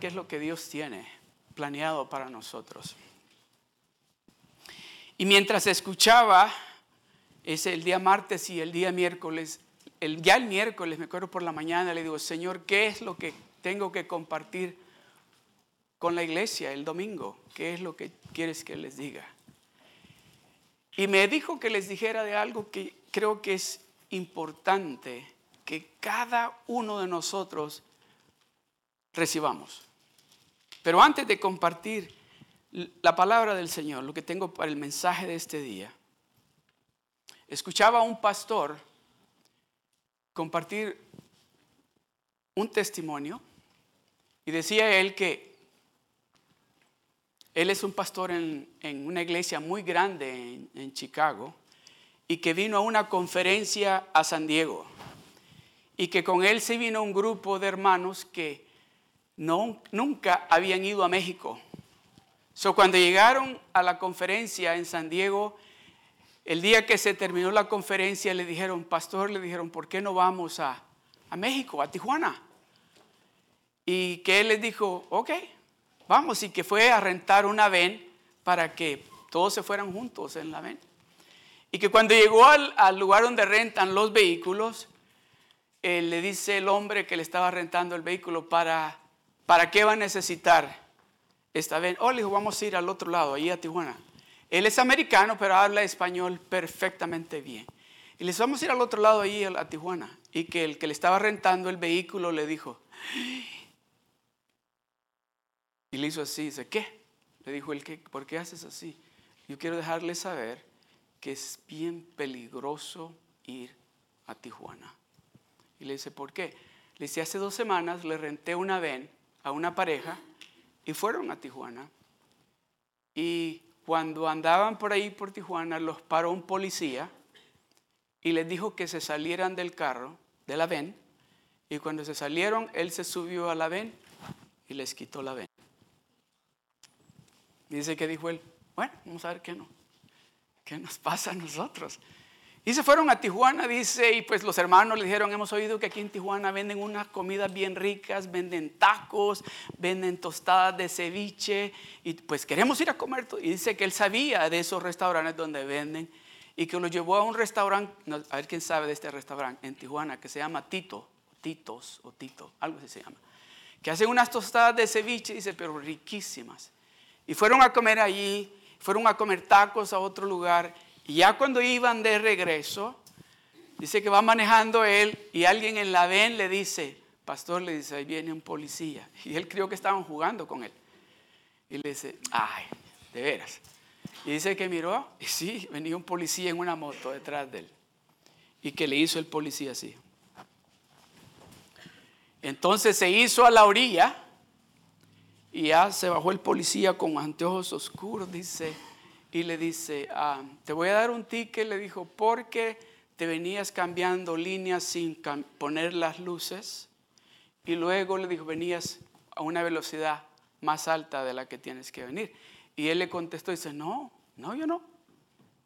qué es lo que Dios tiene planeado para nosotros. Y mientras escuchaba, es el día martes y el día miércoles, el, ya el miércoles, me acuerdo por la mañana, le digo, Señor, ¿qué es lo que tengo que compartir con la iglesia el domingo? ¿Qué es lo que quieres que les diga? Y me dijo que les dijera de algo que creo que es importante que cada uno de nosotros recibamos. Pero antes de compartir la palabra del Señor, lo que tengo para el mensaje de este día, escuchaba a un pastor compartir un testimonio y decía él que él es un pastor en, una iglesia muy grande en, en Chicago y que vino a una conferencia a San Diego y que con él se vino un grupo de hermanos que no, nunca habían ido a México. So, cuando llegaron a la conferencia en San Diego, el día que se terminó la conferencia, le dijeron, pastor, le dijeron, ¿por qué no vamos a, a México, a Tijuana? Y que él les dijo, ok, vamos, y que fue a rentar una ven para que todos se fueran juntos en la ven. Y que cuando llegó al, al lugar donde rentan los vehículos, le dice el hombre que le estaba rentando el vehículo para ¿Para qué va a necesitar esta vez? Oh, le dijo, vamos a ir al otro lado, ahí a Tijuana. Él es americano, pero habla español perfectamente bien. Y les vamos a ir al otro lado, ahí a Tijuana. Y que el que le estaba rentando el vehículo le dijo, y le hizo así, dice, ¿qué? Le dijo el que, ¿por qué haces así? Yo quiero dejarle saber que es bien peligroso ir a Tijuana. Y le dice, ¿por qué? Le dice, hace dos semanas le renté una ven a una pareja y fueron a Tijuana. Y cuando andaban por ahí por Tijuana, los paró un policía y les dijo que se salieran del carro, de la ven. Y cuando se salieron, él se subió a la ven y les quitó la ven. Dice que dijo él, bueno, vamos a ver qué no. ¿Qué nos pasa a nosotros? Y se fueron a Tijuana, dice, y pues los hermanos le dijeron, hemos oído que aquí en Tijuana venden unas comidas bien ricas, venden tacos, venden tostadas de ceviche, y pues queremos ir a comer. Y dice que él sabía de esos restaurantes donde venden, y que lo llevó a un restaurante, a ver quién sabe de este restaurante en Tijuana, que se llama Tito, Titos o Tito, algo así se llama, que hacen unas tostadas de ceviche, dice, pero riquísimas. Y fueron a comer allí, fueron a comer tacos a otro lugar, y ya cuando iban de regreso, dice que va manejando él y alguien en la ven le dice, pastor, le dice, ahí viene un policía. Y él creyó que estaban jugando con él. Y le dice, ay, de veras. Y dice que miró, y sí, venía un policía en una moto detrás de él. Y que le hizo el policía así. Entonces se hizo a la orilla y ya se bajó el policía con anteojos oscuros, dice, y le dice, ah, te voy a dar un ticket, le dijo, porque te venías cambiando líneas sin poner las luces. Y luego le dijo, venías a una velocidad más alta de la que tienes que venir. Y él le contestó, dice, no, no, yo no.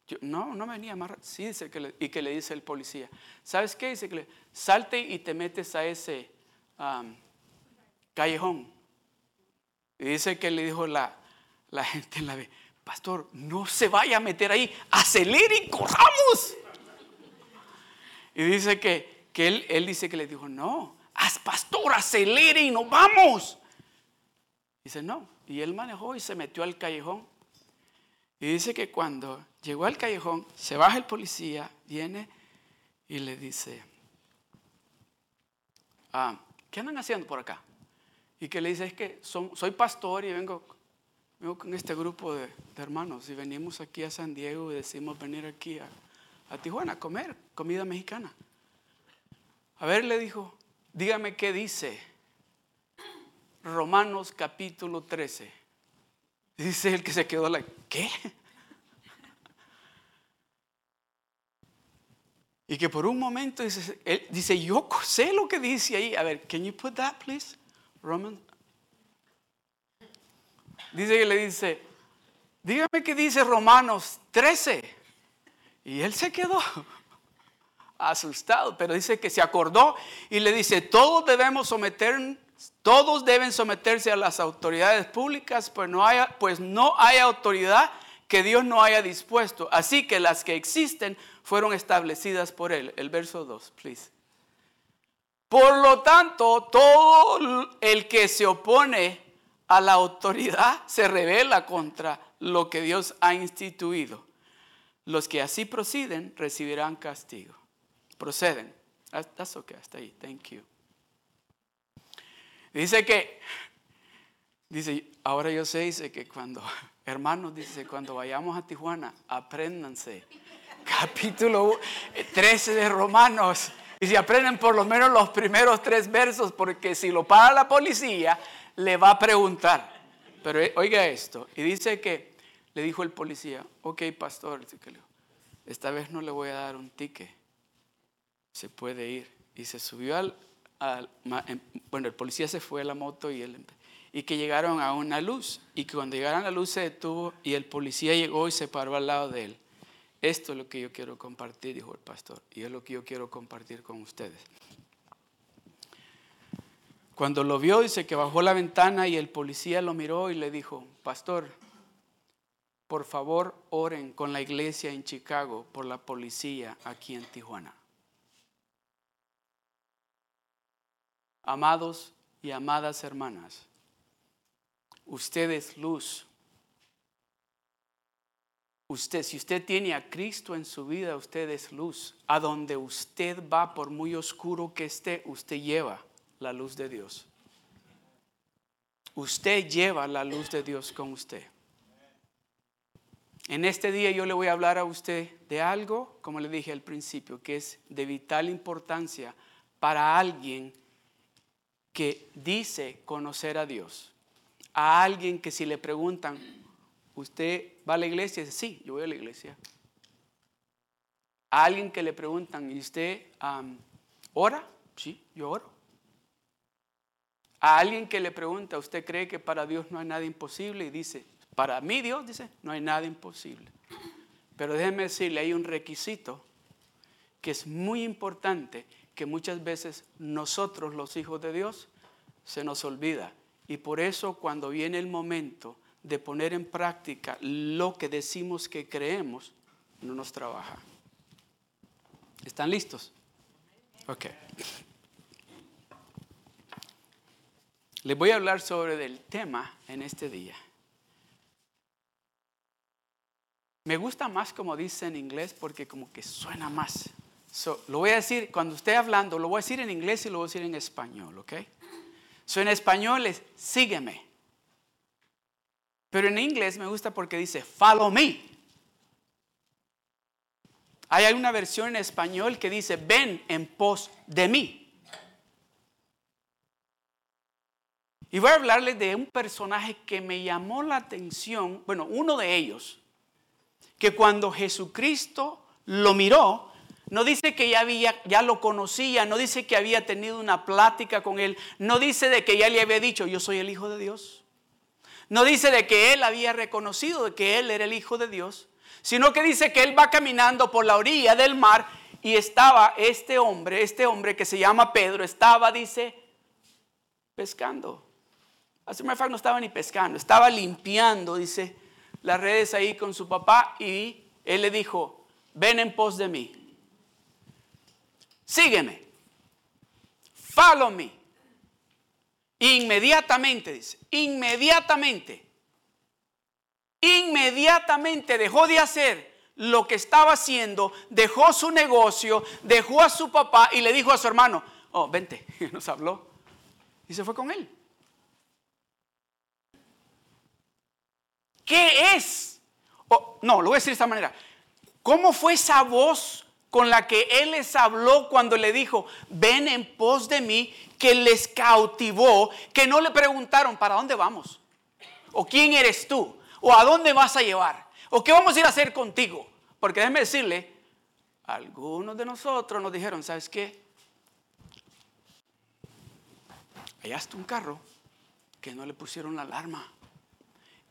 Yo, no, no venía más Sí, dice que y que le dice el policía, ¿sabes qué? Dice que le, salte y te metes a ese callejón. Y dice que le dijo la, la gente en la pastor, no se vaya a meter ahí, acelere y corramos. Y dice que, él, él, dice que le dijo, no, haz pastor, acelere y nos vamos. Dice, no. Y él manejó y se metió al callejón. Y dice que cuando llegó al callejón, se baja el policía, viene y le dice, ah, ¿qué andan haciendo por acá? Y que le dice, es que soy pastor y vengo Con este grupo de, hermanos y venimos aquí a San Diego y decimos venir aquí a, Tijuana a comer comida mexicana. A ver, le dijo, dígame qué dice Romanos capítulo 13. Dice el que se quedó la, ¿qué? Y que por un momento dice, él dice, yo sé lo que dice ahí. A ver, can you put that, please? Romans Dice que le dice, dígame qué dice Romanos 13. Y él se quedó asustado, pero dice que se acordó y le dice, todos debemos someter, todos deben someterse a las autoridades públicas, pues no, haya, pues no hay autoridad que Dios no haya dispuesto. Así que las que existen fueron establecidas por Él. El verso 2, please. Por lo tanto, todo el que se opone a la autoridad se revela contra lo que Dios ha instituido. Los que así proceden recibirán castigo. Proceden. That's okay, hasta ahí. Thank you. Dice que, dice, ahora yo sé, dice que cuando, hermanos, dice, cuando vayamos a Tijuana, apréndanse. Capítulo 13 de Romanos. Y si aprenden por lo menos los primeros tres versos, porque si lo para la policía, le va a preguntar. Pero eh, oiga esto, y dice que le dijo el policía, ok, pastor, esta vez no le voy a dar un ticket, se puede ir. Y se subió al, em, bueno, el policía se fue a la moto y él, y que llegaron a una luz, y que cuando llegaron a la luz se detuvo y el policía llegó y se paró al lado de él. Esto es lo que yo quiero compartir, dijo el pastor, y es lo que yo quiero compartir con ustedes. Cuando lo vio, dice que bajó la ventana y el policía lo miró y le dijo, pastor, por favor oren con la iglesia en Chicago por la policía aquí en Tijuana. Amados y amadas hermanas, usted es luz. Usted, si usted tiene a Cristo en su vida, usted es luz. A donde usted va, por muy oscuro que esté, usted lleva la luz de Dios. Usted lleva la luz de Dios con usted. En este día yo le voy a hablar a usted de algo, como le dije al principio, que es de vital importancia para alguien que dice conocer a Dios. A alguien que si le preguntan, ¿usted va a la iglesia? Dice, sí, yo voy a la iglesia. A alguien que le preguntan, ¿y usted ora? Sí, yo oro. A alguien que le pregunta, ¿usted cree que para Dios no hay nada imposible? Y dice, para mí Dios dice, no hay nada imposible. Pero déjeme decirle, hay un requisito que es muy importante, que muchas veces nosotros los hijos de Dios se nos olvida. Y por eso cuando viene el momento de poner en práctica lo que decimos que creemos, no nos trabaja. ¿Están listos? Ok. Les voy a hablar sobre el tema en este día. Me gusta más como dice en inglés porque como que suena más. lo voy a decir, cuando esté hablando, lo voy a decir en inglés y lo voy a decir en español, ¿ok? So en español es sígueme. Pero en inglés me gusta porque dice follow me. Hay una versión en español que dice ven en pos de mí. Y voy a hablarles de un personaje que me llamó la atención, bueno, uno de ellos, que cuando Jesucristo lo miró, no dice que ya, había, ya lo conocía, no dice que había tenido una plática con él, no dice de que ya le había dicho, yo soy el Hijo de Dios. No dice de que él había reconocido de que él era el Hijo de Dios, sino que dice que él va caminando por la orilla del mar y estaba este hombre, este hombre que se llama Pedro, estaba, dice, pescando. Hace un no estaba ni pescando, estaba limpiando, dice, las redes ahí con su papá y él le dijo, ven en pos de mí, sígueme, follow me. Inmediatamente, dice, inmediatamente, inmediatamente dejó de hacer lo que estaba haciendo, dejó su negocio, dejó a su papá y le dijo a su hermano, oh, vente, nos habló y se fue con él. ¿Qué es? no, lo voy a decir de esta manera. ¿Cómo fue esa voz con la que Él les habló cuando le dijo, ven en pos de mí, que les cautivó, que no le preguntaron, ¿para dónde vamos? ¿O quién eres tú? ¿O a dónde vas a llevar? ¿O qué vamos a ir a hacer contigo? Porque déjeme decirle, algunos de nosotros nos dijeron, ¿sabes qué? Allá está un carro que no le pusieron la alarma.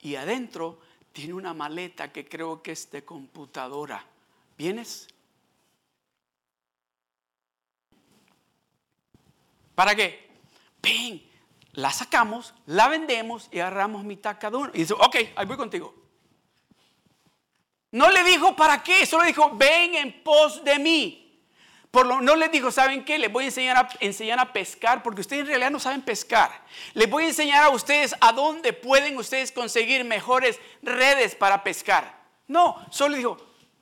Y adentro tiene una maleta que creo que es de computadora. ¿Vienes? ¿Para qué? Ven, la sacamos, la vendemos y agarramos mitad cada uno. Y dice, ok, ahí voy contigo. No le dijo para qué, solo dijo, ven en pos de mí. Por lo, no les dijo, ¿saben qué? Les voy a enseñar, a enseñar a pescar, porque ustedes en realidad no saben pescar. Les voy a enseñar a ustedes a dónde pueden ustedes conseguir mejores redes para pescar. No, solo dijo,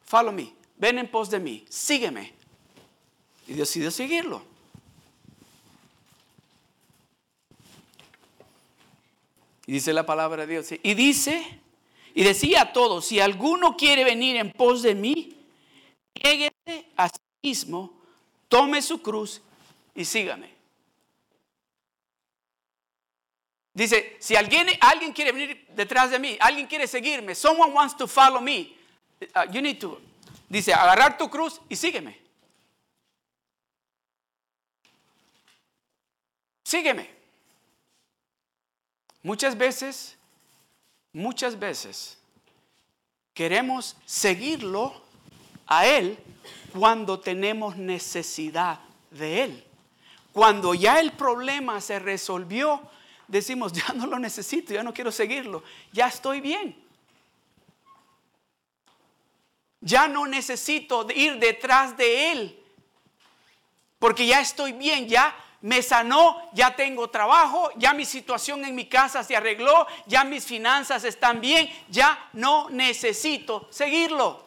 follow me, ven en pos de mí, sígueme. Y decidió seguirlo. Y dice la palabra de Dios. Y dice, y decía a todos, si alguno quiere venir en pos de mí, lléguese a sí mismo tome su cruz y sígame. Dice, si alguien, alguien quiere venir detrás de mí, alguien quiere seguirme, someone wants to follow me, uh, you need to, dice, agarrar tu cruz y sígueme. Sígueme. Muchas veces, muchas veces queremos seguirlo a Él cuando tenemos necesidad de Él. Cuando ya el problema se resolvió, decimos, ya no lo necesito, ya no quiero seguirlo, ya estoy bien. Ya no necesito ir detrás de Él, porque ya estoy bien, ya me sanó, ya tengo trabajo, ya mi situación en mi casa se arregló, ya mis finanzas están bien, ya no necesito seguirlo.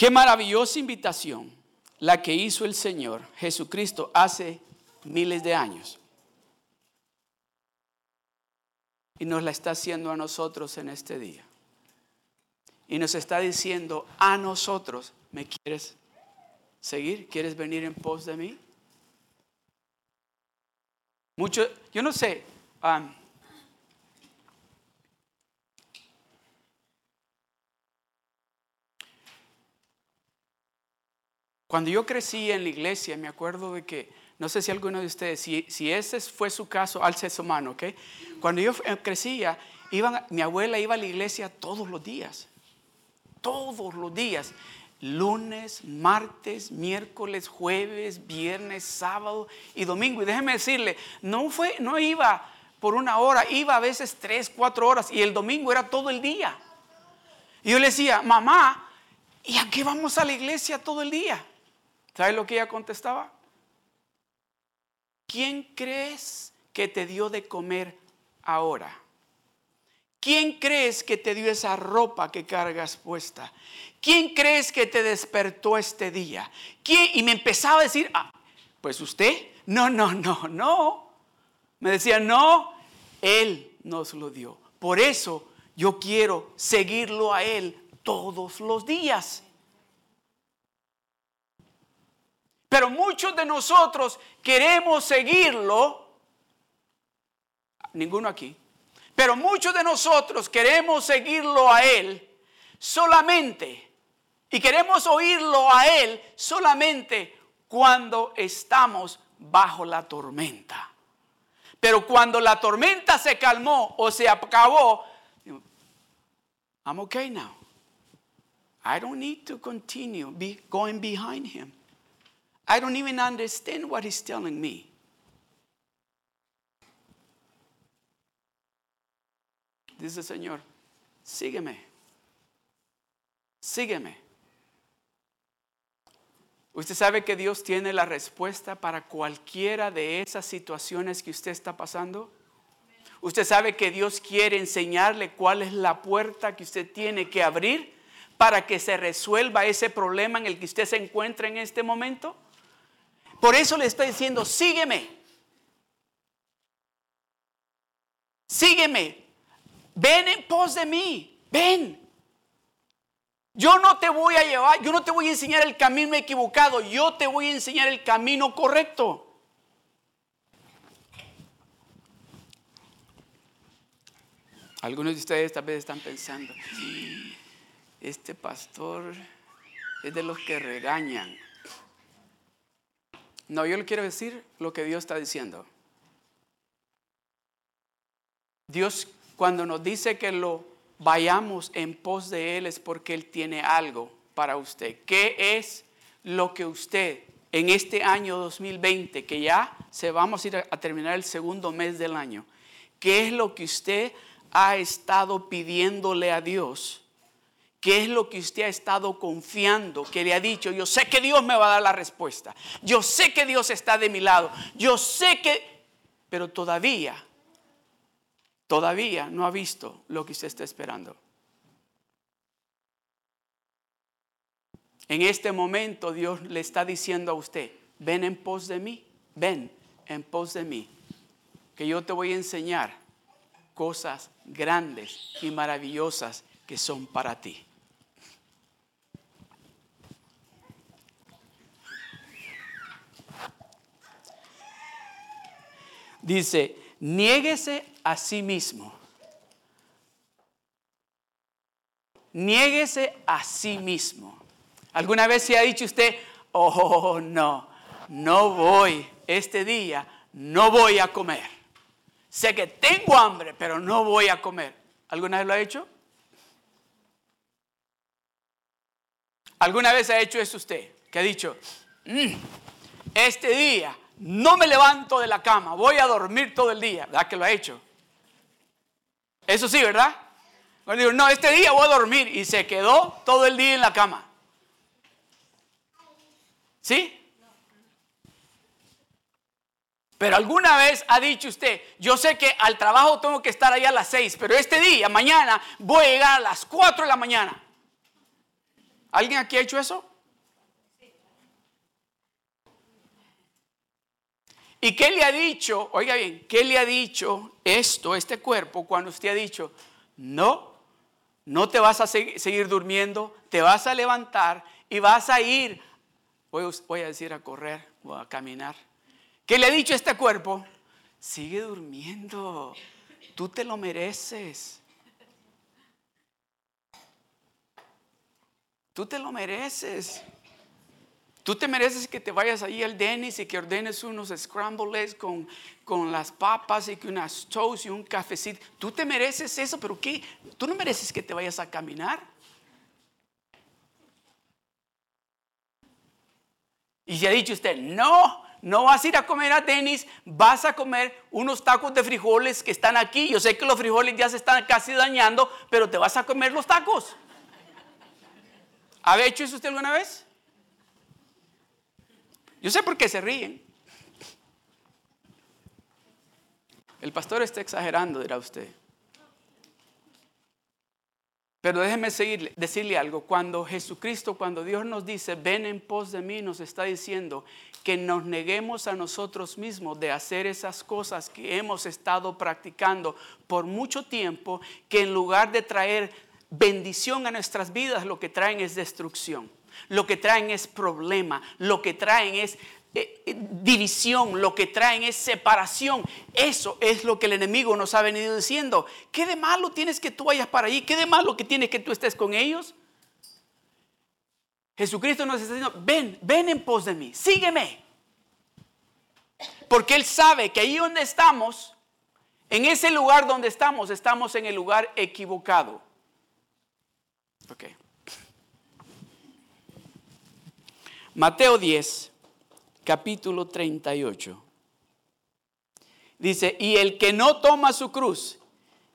Qué maravillosa invitación la que hizo el Señor Jesucristo hace miles de años. Y nos la está haciendo a nosotros en este día. Y nos está diciendo a nosotros, ¿me quieres seguir? ¿Quieres venir en pos de mí? Mucho, yo no sé, Cuando yo crecí en la iglesia, me acuerdo de que, no sé si alguno de ustedes, si, ese fue su caso, alce su mano, ¿ok? Cuando yo crecía, iban, mi abuela iba a la iglesia todos los días, todos los días, lunes, martes, miércoles, jueves, viernes, sábado y domingo. Y déjeme decirle, no, fue, no iba por una hora, iba a veces tres, cuatro horas y el domingo era todo el día. Y yo le decía, mamá, ¿y a qué vamos a la iglesia todo el día? ¿Sabes lo que ella contestaba? ¿Quién crees que te dio de comer ahora? ¿Quién crees que te dio esa ropa que cargas puesta? ¿Quién crees que te despertó este día? ¿Quién? Y me empezaba a decir, ah, pues usted, no, no, no, no. Me decía, no, Él nos lo dio. Por eso yo quiero seguirlo a Él todos los días. Pero muchos de nosotros queremos seguirlo, ninguno aquí, pero muchos de nosotros queremos seguirlo a Él solamente y queremos oírlo a Él solamente cuando estamos bajo la tormenta. Pero cuando la tormenta se calmó o se acabó, I'm okay now. I don't need to continue be going behind him. I don't even understand what he's telling me. Dice Señor, sígueme, sígueme. Usted sabe que Dios tiene la respuesta para cualquiera de esas situaciones que usted está pasando. Usted sabe que Dios quiere enseñarle cuál es la puerta que usted tiene que abrir para que se resuelva ese problema en el que usted se encuentra en este momento. Por eso le estoy diciendo, sígueme. Sígueme. Ven en pos de mí. Ven. Yo no te voy a llevar, yo no te voy a enseñar el camino equivocado, yo te voy a enseñar el camino correcto. Algunos de ustedes tal vez están pensando, este pastor es de los que regañan. No, yo le quiero decir lo que Dios está diciendo. Dios cuando nos dice que lo vayamos en pos de Él es porque Él tiene algo para usted. ¿Qué es lo que usted en este año 2020, que ya se vamos a ir a terminar el segundo mes del año, qué es lo que usted ha estado pidiéndole a Dios? ¿Qué es lo que usted ha estado confiando? Que le ha dicho, yo sé que Dios me va a dar la respuesta. Yo sé que Dios está de mi lado. Yo sé que... Pero todavía, todavía no ha visto lo que usted está esperando. En este momento Dios le está diciendo a usted, ven en pos de mí, ven en pos de mí, que yo te voy a enseñar cosas grandes y maravillosas que son para ti. Dice, niéguese a sí mismo. Niéguese a sí mismo. ¿Alguna vez se ha dicho usted, oh no, no voy este día, no voy a comer? Sé que tengo hambre, pero no voy a comer. ¿Alguna vez lo ha hecho? ¿Alguna vez ha hecho eso usted? Que ha dicho, mm, este día no me levanto de la cama, voy a dormir todo el día. ¿Verdad que lo ha hecho? Eso sí, ¿verdad? digo, no, este día voy a dormir y se quedó todo el día en la cama. ¿Sí? Pero alguna vez ha dicho usted, yo sé que al trabajo tengo que estar ahí a las seis, pero este día, mañana, voy a llegar a las cuatro de la mañana. ¿Alguien aquí ha hecho eso? ¿Y qué le ha dicho? Oiga bien, ¿qué le ha dicho esto, este cuerpo, cuando usted ha dicho, no, no te vas a seguir durmiendo, te vas a levantar y vas a ir, voy, a decir a correr o a caminar? ¿Qué le ha dicho este cuerpo? Sigue durmiendo, tú te lo mereces. Tú te lo mereces. Tú te mereces que te vayas ahí al Dennis y que ordenes unos scrambles con, con las papas y que unas toast y un cafecito. Tú te mereces eso, pero ¿qué? Tú no mereces que te vayas a caminar. Y se ha dicho usted, no, no vas a ir a comer a Dennis, vas a comer unos tacos de frijoles que están aquí. Yo sé que los frijoles ya se están casi dañando, pero te vas a comer los tacos. ¿Ha hecho eso usted alguna vez? Yo sé por qué se ríen. El pastor está exagerando, dirá usted. Pero déjeme decirle algo. Cuando Jesucristo, cuando Dios nos dice, ven en pos de mí, nos está diciendo que nos neguemos a nosotros mismos de hacer esas cosas que hemos estado practicando por mucho tiempo, que en lugar de traer bendición a nuestras vidas, lo que traen es destrucción lo que traen es problema, lo que traen es eh, eh, división, lo que traen es separación. Eso es lo que el enemigo nos ha venido diciendo. ¿Qué de malo tienes que tú vayas para allí? ¿Qué de malo que tienes que tú estés con ellos? Jesucristo nos está diciendo, ven, ven en pos de mí, sígueme. Porque Él sabe que ahí donde estamos, en ese lugar donde estamos, estamos en el lugar equivocado. Okay. Mateo 10, capítulo 38. Dice, y el que no toma su cruz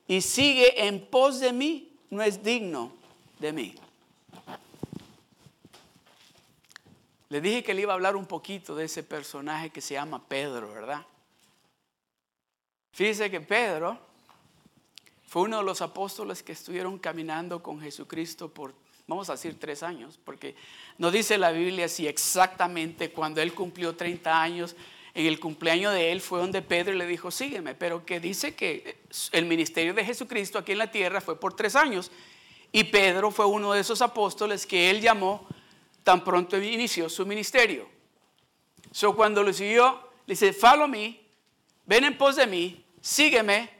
y sigue en pos de mí, no es digno de mí. Le dije que le iba a hablar un poquito de ese personaje que se llama Pedro, ¿verdad? Fíjese que Pedro fue uno de los apóstoles que estuvieron caminando con Jesucristo por vamos a decir tres años, porque no dice la Biblia si exactamente cuando él cumplió 30 años, en el cumpleaños de él fue donde Pedro le dijo, sígueme, pero que dice que el ministerio de Jesucristo aquí en la tierra fue por tres años. Y Pedro fue uno de esos apóstoles que él llamó tan pronto inició su ministerio. So cuando lo siguió, le dice, follow me, ven en pos de mí, sígueme.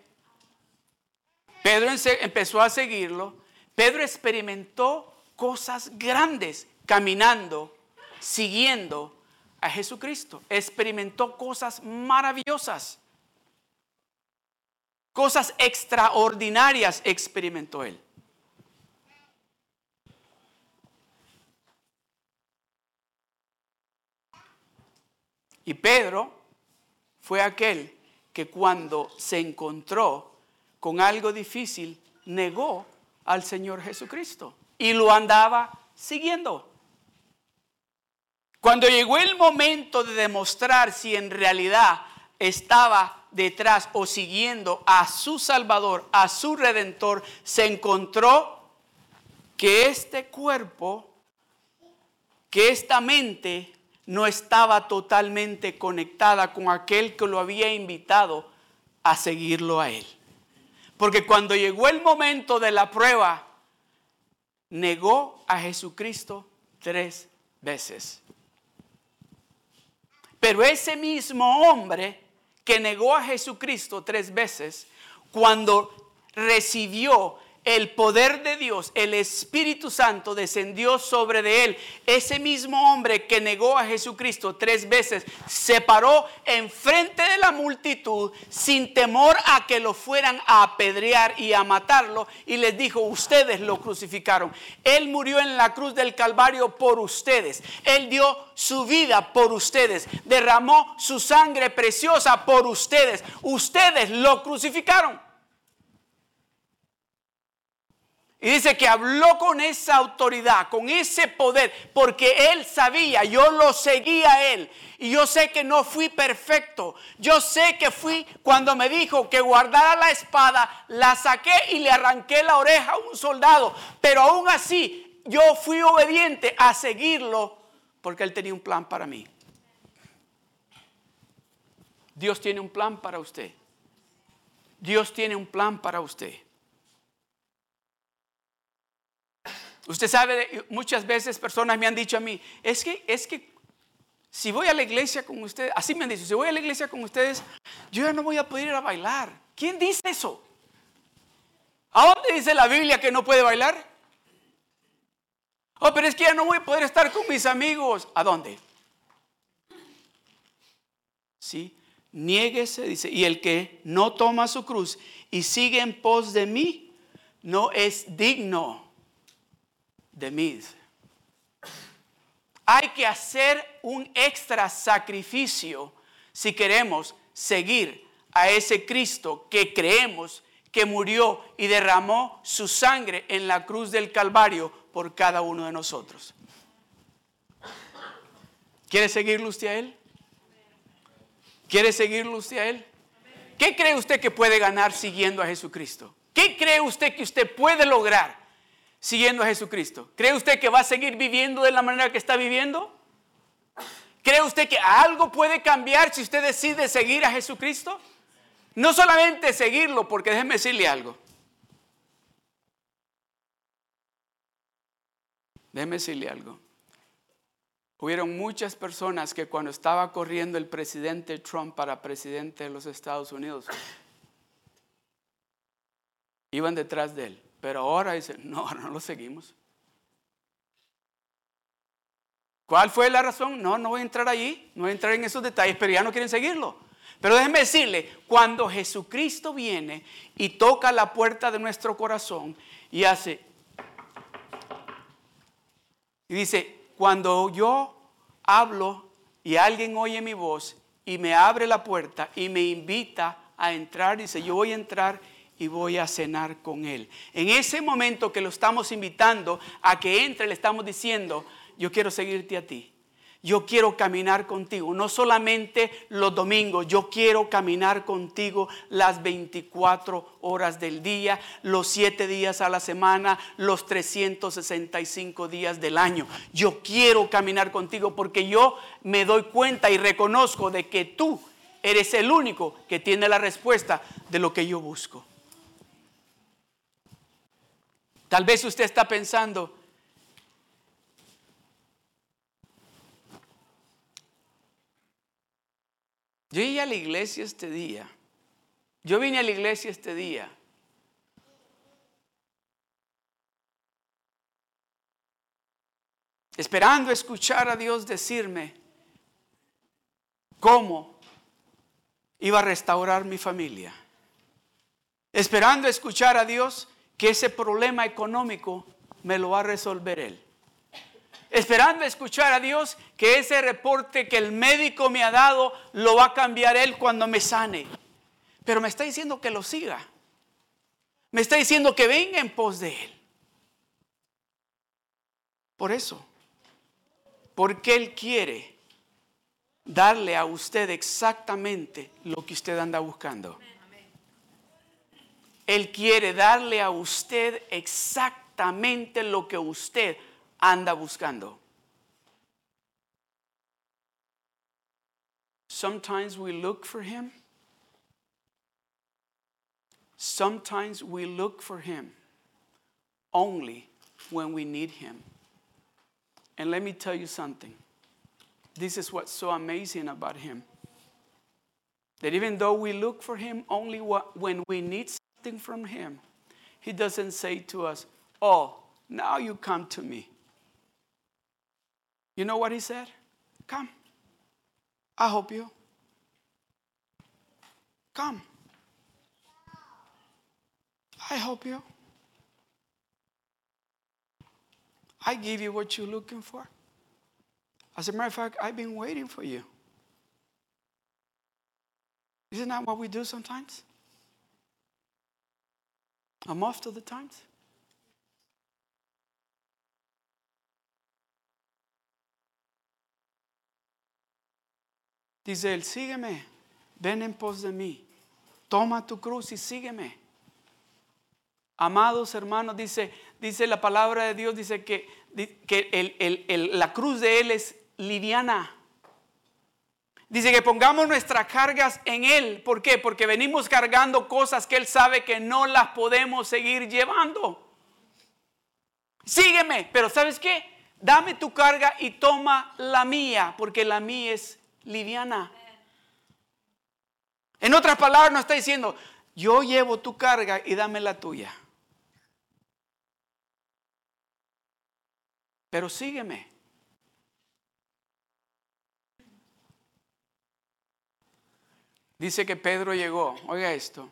Pedro empezó a seguirlo. Pedro experimentó cosas grandes caminando, siguiendo a Jesucristo. Experimentó cosas maravillosas. Cosas extraordinarias experimentó él. Y Pedro fue aquel que cuando se encontró con algo difícil, negó al Señor Jesucristo y lo andaba siguiendo. Cuando llegó el momento de demostrar si en realidad estaba detrás o siguiendo a su Salvador, a su Redentor, se encontró que este cuerpo, que esta mente no estaba totalmente conectada con aquel que lo había invitado a seguirlo a él. Porque cuando llegó el momento de la prueba, negó a Jesucristo tres veces. Pero ese mismo hombre que negó a Jesucristo tres veces, cuando recibió el poder de Dios, el Espíritu Santo descendió sobre de él. Ese mismo hombre que negó a Jesucristo tres veces se paró enfrente de la multitud sin temor a que lo fueran a apedrear y a matarlo y les dijo, ustedes lo crucificaron. Él murió en la cruz del Calvario por ustedes. Él dio su vida por ustedes. Derramó su sangre preciosa por ustedes. Ustedes lo crucificaron. Y dice que habló con esa autoridad, con ese poder, porque él sabía, yo lo seguía a él. Y yo sé que no fui perfecto. Yo sé que fui cuando me dijo que guardara la espada, la saqué y le arranqué la oreja a un soldado. Pero aún así, yo fui obediente a seguirlo porque él tenía un plan para mí. Dios tiene un plan para usted. Dios tiene un plan para usted. Usted sabe, muchas veces personas me han dicho a mí, es que, es que si voy a la iglesia con ustedes, así me han dicho, si voy a la iglesia con ustedes, yo ya no voy a poder ir a bailar. ¿Quién dice eso? ¿A dónde dice la Biblia que no puede bailar? Oh, pero es que ya no voy a poder estar con mis amigos. ¿A dónde? Sí, niéguese, dice, y el que no toma su cruz y sigue en pos de mí, no es digno de mí. Hay que hacer un extra sacrificio si queremos seguir a ese Cristo que creemos que murió y derramó su sangre en la cruz del Calvario por cada uno de nosotros. ¿Quiere seguirlo usted a Él? ¿Quiere seguirlo usted a Él? ¿Qué cree usted que puede ganar siguiendo a Jesucristo? ¿Qué cree usted que usted puede lograr siguiendo a Jesucristo? ¿Cree usted que va a seguir viviendo de la manera que está viviendo? ¿Cree usted que algo puede cambiar si usted decide seguir a Jesucristo? No solamente seguirlo, porque déjeme decirle algo. Déjeme decirle algo. Hubieron muchas personas que cuando estaba corriendo el presidente Trump para presidente de los Estados Unidos, iban detrás de él. Pero ahora dice, no, no lo seguimos. ¿Cuál fue la razón? No, no voy a entrar allí, no voy a entrar en esos detalles, pero ya no quieren seguirlo. Pero déjenme decirle, cuando Jesucristo viene y toca la puerta de nuestro corazón y hace, y dice, cuando yo hablo y alguien oye mi voz y me abre la puerta y me invita a entrar, dice, yo voy a entrar y voy a cenar con Él. En ese momento que lo estamos invitando a que entre, le estamos diciendo, yo quiero seguirte a ti. Yo quiero caminar contigo, no solamente los domingos, yo quiero caminar contigo las 24 horas del día, los 7 días a la semana, los 365 días del año. Yo quiero caminar contigo porque yo me doy cuenta y reconozco de que tú eres el único que tiene la respuesta de lo que yo busco. Tal vez usted está pensando, yo vine a la iglesia este día, yo vine a la iglesia este día. Esperando escuchar a Dios decirme cómo iba a restaurar mi familia. Esperando escuchar a Dios que ese problema económico me lo va a resolver Él. esperando escuchar a Dios que ese reporte que el médico me ha dado lo va a cambiar Él cuando me sane. Pero me está diciendo que lo siga. Me está diciendo que venga en pos de Él. Por eso, porque Él quiere darle a usted exactamente lo que usted anda buscando. Él quiere darle a usted exactamente lo que usted anda buscando. Sometimes we look for him. Sometimes we look for him only when we need him. And let me tell you something. This is what's so amazing about him. That even though we look for him only when we need something from him, he doesn't say to us, Oh, now you come to me. You know what he said? Come. I hope you. Come. I hope you. I give you what you're looking for. As a matter of fact, I've been waiting for you. Isn't that what we do sometimes? Or most of the times? Dice él, sígueme, ven en pos de mí, toma tu cruz y sígueme. Amados hermanos, dice, dice la palabra de Dios, dice que, que el, el, la cruz de Él es liviana. Dice que pongamos nuestras cargas en Él. ¿Por qué? Porque venimos cargando cosas que Él sabe que no las podemos seguir llevando. Sígueme, pero ¿sabes qué? Dame tu carga y toma la mía, porque la mía es liviana. En otras palabras, no está diciendo, yo llevo tu carga y dame la tuya. Pero sígueme. Dice que Pedro llegó, oiga esto.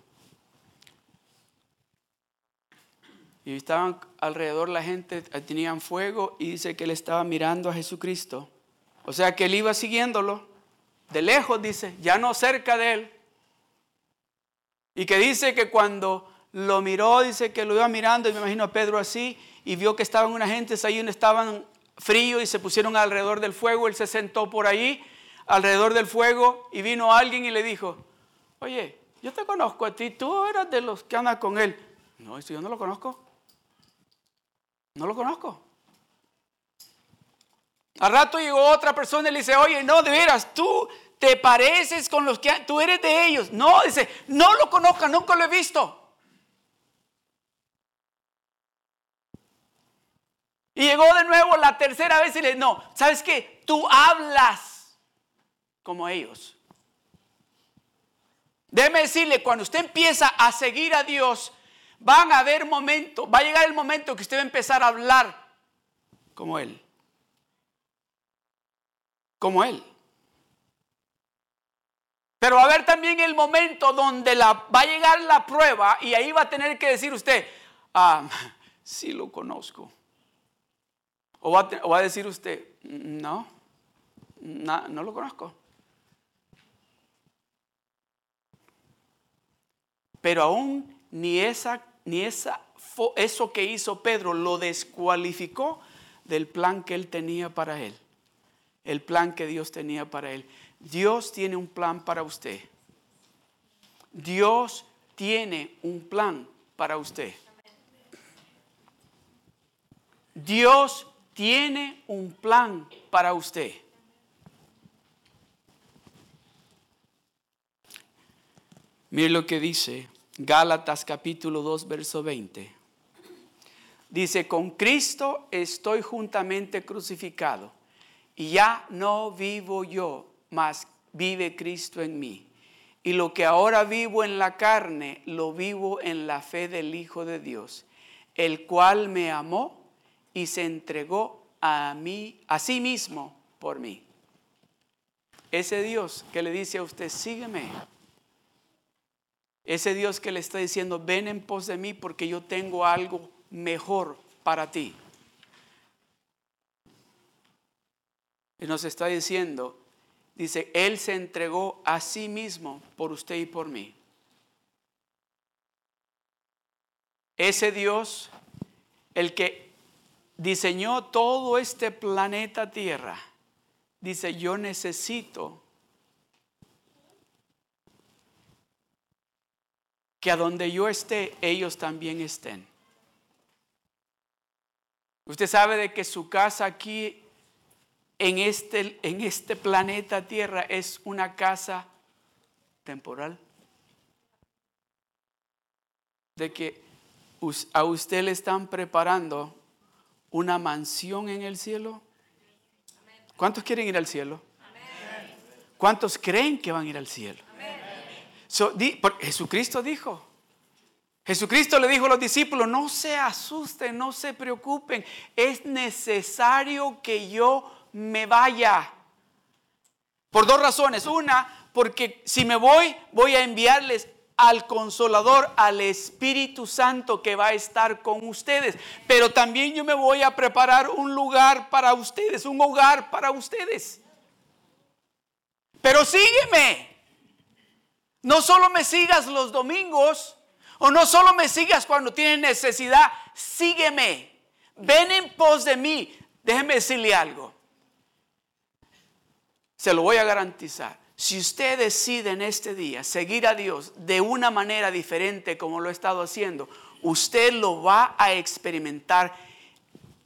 Y estaban alrededor la gente, tenían fuego y dice que él estaba mirando a Jesucristo. O sea que él iba siguiéndolo, de lejos dice, ya no cerca de él. Y que dice que cuando lo miró, dice que lo iba mirando, y me imagino a Pedro así, y vio que estaban unas gentes ahí donde estaban frío y se pusieron alrededor del fuego, él se sentó por ahí alrededor del fuego y vino alguien y le dijo, oye, yo te conozco a ti, tú eras de los que andan con él. No, yo no lo conozco. No lo conozco. Al rato llegó otra persona y le dice, oye, no, de veras, tú te pareces con los que tú eres de ellos. No, dice, no lo conozco, nunca lo he visto. Y llegó de nuevo la tercera vez y le no, ¿sabes qué? Tú hablas como ellos. Déjeme decirle, cuando usted empieza a seguir a Dios, van a haber momentos, va a llegar el momento que usted va a empezar a hablar como Él. Como Él. Pero va a haber también el momento donde la, va a llegar la prueba y ahí va a tener que decir usted, ah, sí lo conozco. O va, a, decir usted, no, no lo conozco. Pero aún ni, esa, ni esa, eso que hizo Pedro lo descualificó del plan que él tenía para él. El plan que Dios tenía para él. Dios tiene un plan para usted. Dios tiene un plan para usted. Dios tiene un plan para usted. Mire lo que dice Gálatas capítulo 2, verso 20. Dice, con Cristo estoy juntamente crucificado y ya no vivo yo, mas vive Cristo en mí. Y lo que ahora vivo en la carne, lo vivo en la fe del Hijo de Dios, el cual me amó y se entregó a mí, a sí mismo por mí. Ese Dios que le dice a usted, sígueme ese Dios que le está diciendo, ven en pos de mí porque yo tengo algo mejor para ti. Y nos está diciendo, dice, Él se entregó a sí mismo por usted y por mí. Ese Dios, el que diseñó todo este planeta Tierra, dice, yo necesito que a donde yo esté, ellos también estén. Usted sabe de que su casa aquí en este, en este planeta Tierra es una casa temporal. De que a usted le están preparando una mansión en el cielo. ¿Cuántos quieren ir al cielo? ¿Cuántos creen que van a ir al cielo? Jesucristo dijo, Jesucristo le dijo a los discípulos, no se asusten, no se preocupen, es necesario que yo me vaya. Por dos razones. Una, porque si me voy, voy a enviarles al consolador, al Espíritu Santo que va a estar con ustedes. Pero también yo me voy a preparar un lugar para ustedes, un hogar para ustedes. Pero sígueme. No solo me sigas los domingos o no solo me sigas cuando tienes necesidad, sígueme. Ven en pos de mí. Déjeme decirle algo. Se lo voy a garantizar. Si usted decide en este día seguir a Dios de una manera diferente como lo ha estado haciendo, usted lo va a experimentar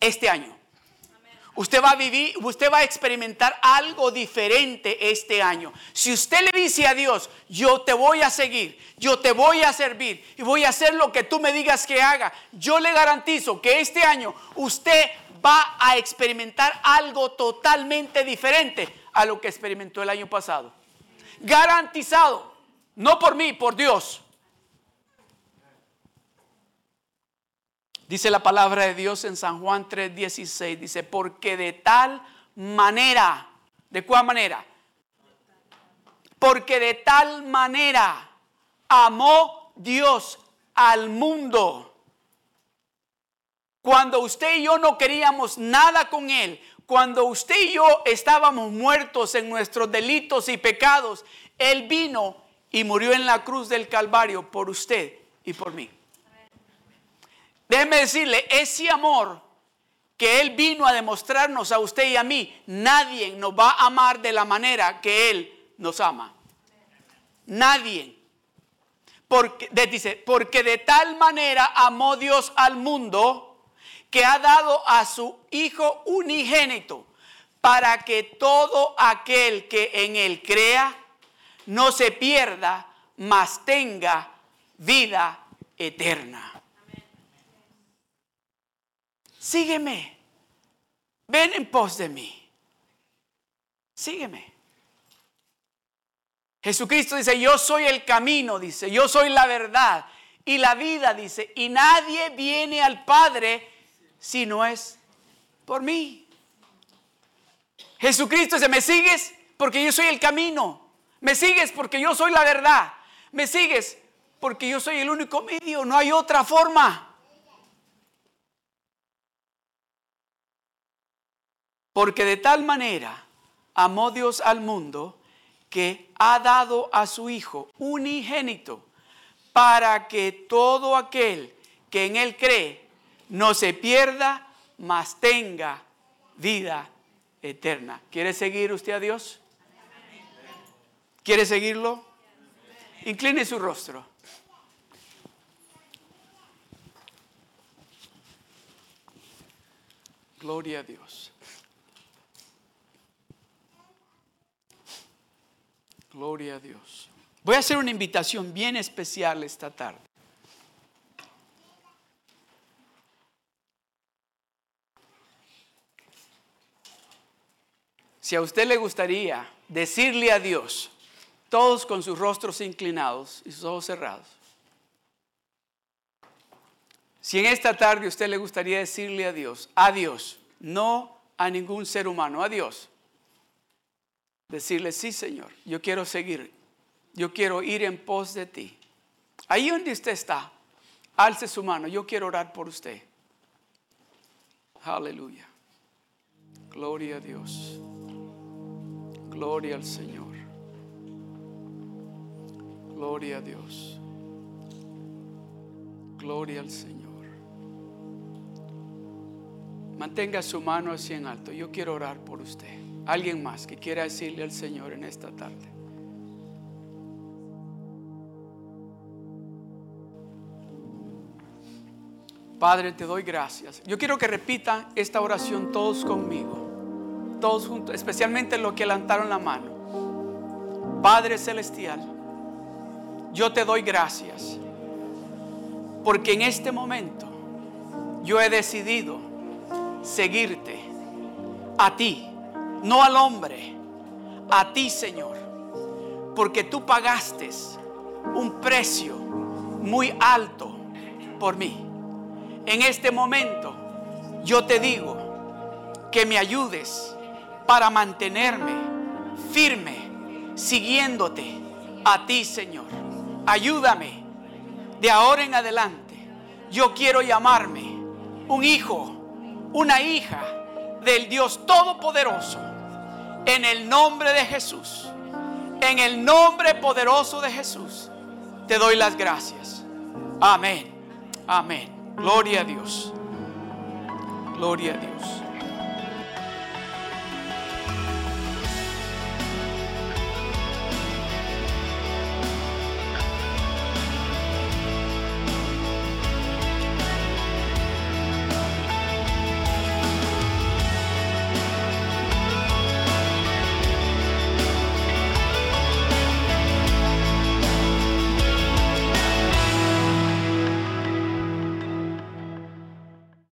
este año. Usted va a vivir, usted va a experimentar algo diferente este año. Si usted le dice a Dios, yo te voy a seguir, yo te voy a servir y voy a hacer lo que tú me digas que haga, yo le garantizo que este año usted va a experimentar algo totalmente diferente a lo que experimentó el año pasado. Garantizado, no por mí, por Dios. Dice la palabra de Dios en San Juan 3:16, dice, porque de tal manera, ¿de cuál manera? Porque de tal manera amó Dios al mundo. Cuando usted y yo no queríamos nada con Él, cuando usted y yo estábamos muertos en nuestros delitos y pecados, Él vino y murió en la cruz del Calvario por usted y por mí. Déjeme decirle, ese amor que Él vino a demostrarnos a usted y a mí, nadie nos va a amar de la manera que Él nos ama. Nadie. Porque, dice, porque de tal manera amó Dios al mundo que ha dado a su Hijo unigénito para que todo aquel que en Él crea no se pierda, mas tenga vida eterna sígueme, ven en pos de mí, sígueme. Jesucristo dice, yo soy el camino, dice, yo soy la verdad y la vida, dice, y nadie viene al Padre si no es por mí. Jesucristo dice, ¿me sigues? Porque yo soy el camino. ¿Me sigues? Porque yo soy la verdad. ¿Me sigues? Porque yo soy el único medio, no hay otra forma. Porque de tal manera amó Dios al mundo que ha dado a su Hijo unigénito para que todo aquel que en Él cree no se pierda, mas tenga vida eterna. ¿Quiere seguir usted a Dios? ¿Quiere seguirlo? Incline su rostro. Gloria a Dios. Gloria a Dios. Voy a hacer una invitación bien especial esta tarde. Si a usted le gustaría decirle a Dios, todos con sus rostros inclinados y sus ojos cerrados, si en esta tarde a usted le gustaría decirle a Dios, a no a ningún ser humano, a Dios, decirle, sí Señor, yo quiero seguir, yo quiero ir en pos de ti. Ahí donde usted está, alce su mano, yo quiero orar por usted. Aleluya. Gloria a Dios. Gloria al Señor. Gloria a Dios. Gloria al Señor. Mantenga su mano así en alto. Yo quiero orar por usted. Alguien más que quiera decirle al Señor en esta tarde. Padre, te doy gracias. Yo quiero que repitan esta oración todos conmigo. Todos juntos, especialmente los que levantaron la mano. Padre Celestial, yo te doy gracias. Porque en este momento yo he decidido seguirte a ti, no al hombre, a ti Señor. Porque tú pagaste un precio muy alto por mí en este momento yo te digo que me ayudes para mantenerme firme, siguiéndote a ti, Señor. Ayúdame de ahora en adelante. Yo quiero llamarme un hijo, una hija del Dios Todopoderoso. En el nombre de Jesús. En el nombre poderoso de Jesús. Te doy las gracias. Amén. Amén. Gloria a Dios. Gloria a Dios.